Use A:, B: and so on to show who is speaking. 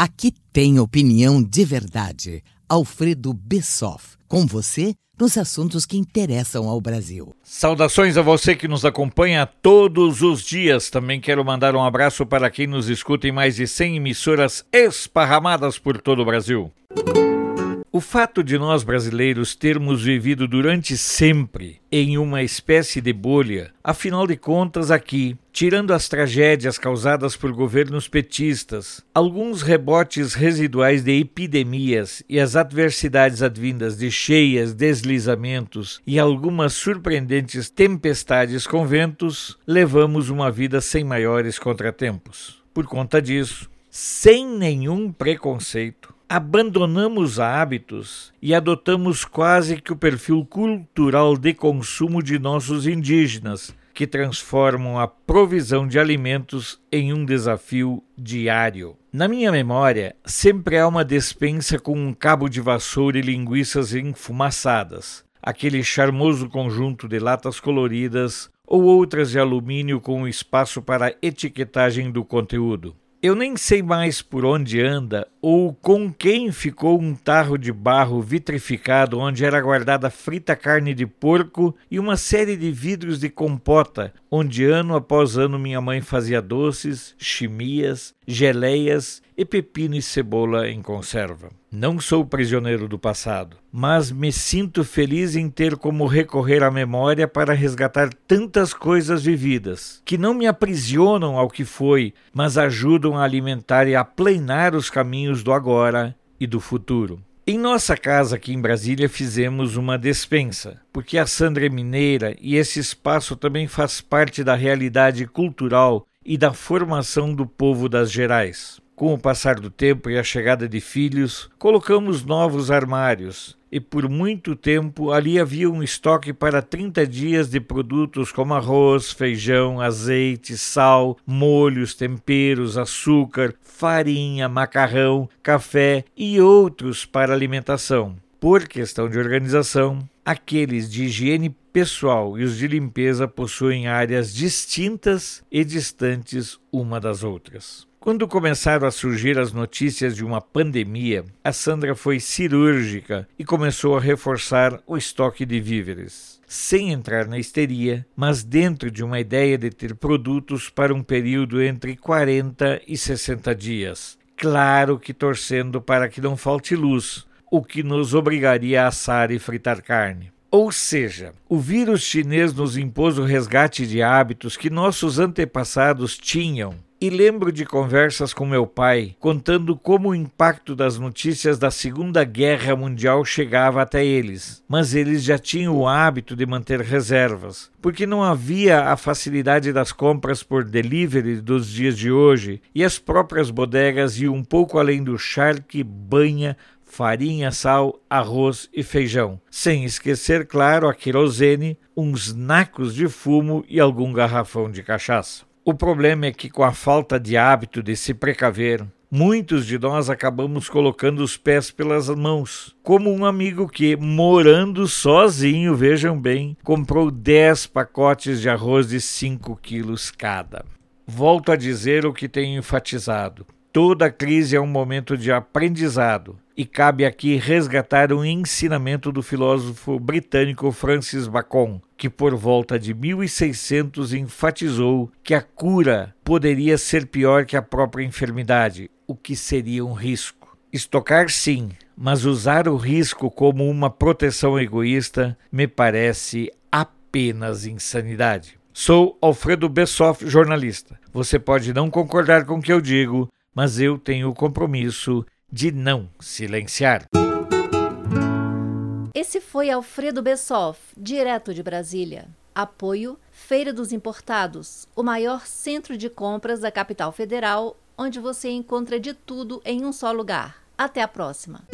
A: Aqui tem opinião de verdade. Alfredo Bessoff, com você nos assuntos que interessam ao Brasil.
B: Saudações a você que nos acompanha todos os dias. Também quero mandar um abraço para quem nos escuta em mais de 100 emissoras esparramadas por todo o Brasil. O fato de nós brasileiros termos vivido durante sempre em uma espécie de bolha, afinal de contas, aqui, tirando as tragédias causadas por governos petistas, alguns rebotes residuais de epidemias e as adversidades advindas de cheias, deslizamentos e algumas surpreendentes tempestades com ventos, levamos uma vida sem maiores contratempos. Por conta disso, sem nenhum preconceito, abandonamos hábitos e adotamos quase que o perfil cultural de consumo de nossos indígenas, que transformam a provisão de alimentos em um desafio diário. Na minha memória, sempre há uma despensa com um cabo de vassoura e linguiças enfumaçadas, aquele charmoso conjunto de latas coloridas ou outras de alumínio com espaço para etiquetagem do conteúdo. Eu nem sei mais por onde anda ou com quem ficou um tarro de barro vitrificado onde era guardada frita carne de porco e uma série de vidros de compota, onde ano após ano minha mãe fazia doces, chimias, geleias e pepino e cebola em conserva. Não sou prisioneiro do passado, mas me sinto feliz em ter como recorrer à memória para resgatar tantas coisas vividas, que não me aprisionam ao que foi, mas ajudam a alimentar e a plenar os caminhos do agora e do futuro. Em nossa casa aqui em Brasília fizemos uma despensa, porque a Sandra é mineira e esse espaço também faz parte da realidade cultural e da formação do povo das Gerais. Com o passar do tempo e a chegada de filhos, colocamos novos armários e por muito tempo ali havia um estoque para 30 dias de produtos como arroz, feijão, azeite, sal, molhos, temperos, açúcar, farinha, macarrão, café e outros para alimentação. Por questão de organização, aqueles de higiene pessoal e os de limpeza possuem áreas distintas e distantes uma das outras. Quando começaram a surgir as notícias de uma pandemia, a Sandra foi cirúrgica e começou a reforçar o estoque de víveres. Sem entrar na histeria, mas dentro de uma ideia de ter produtos para um período entre 40 e 60 dias. Claro que torcendo para que não falte luz, o que nos obrigaria a assar e fritar carne. Ou seja, o vírus chinês nos impôs o resgate de hábitos que nossos antepassados tinham e lembro de conversas com meu pai contando como o impacto das notícias da Segunda Guerra Mundial chegava até eles, mas eles já tinham o hábito de manter reservas, porque não havia a facilidade das compras por delivery dos dias de hoje e as próprias bodegas iam um pouco além do charque, banha, farinha, sal, arroz e feijão, sem esquecer, claro, a querosene, uns nacos de fumo e algum garrafão de cachaça. O problema é que, com a falta de hábito de se precaver, muitos de nós acabamos colocando os pés pelas mãos. Como um amigo que, morando sozinho, vejam bem, comprou 10 pacotes de arroz de 5 quilos cada. Volto a dizer o que tenho enfatizado. Toda crise é um momento de aprendizado e cabe aqui resgatar um ensinamento do filósofo britânico Francis Bacon, que por volta de 1600 enfatizou que a cura poderia ser pior que a própria enfermidade, o que seria um risco. Estocar sim, mas usar o risco como uma proteção egoísta me parece apenas insanidade. Sou Alfredo Bessoff, jornalista. Você pode não concordar com o que eu digo, mas eu tenho o compromisso de não silenciar.
C: Esse foi Alfredo Bessoff, direto de Brasília. Apoio Feira dos Importados, o maior centro de compras da capital federal, onde você encontra de tudo em um só lugar. Até a próxima!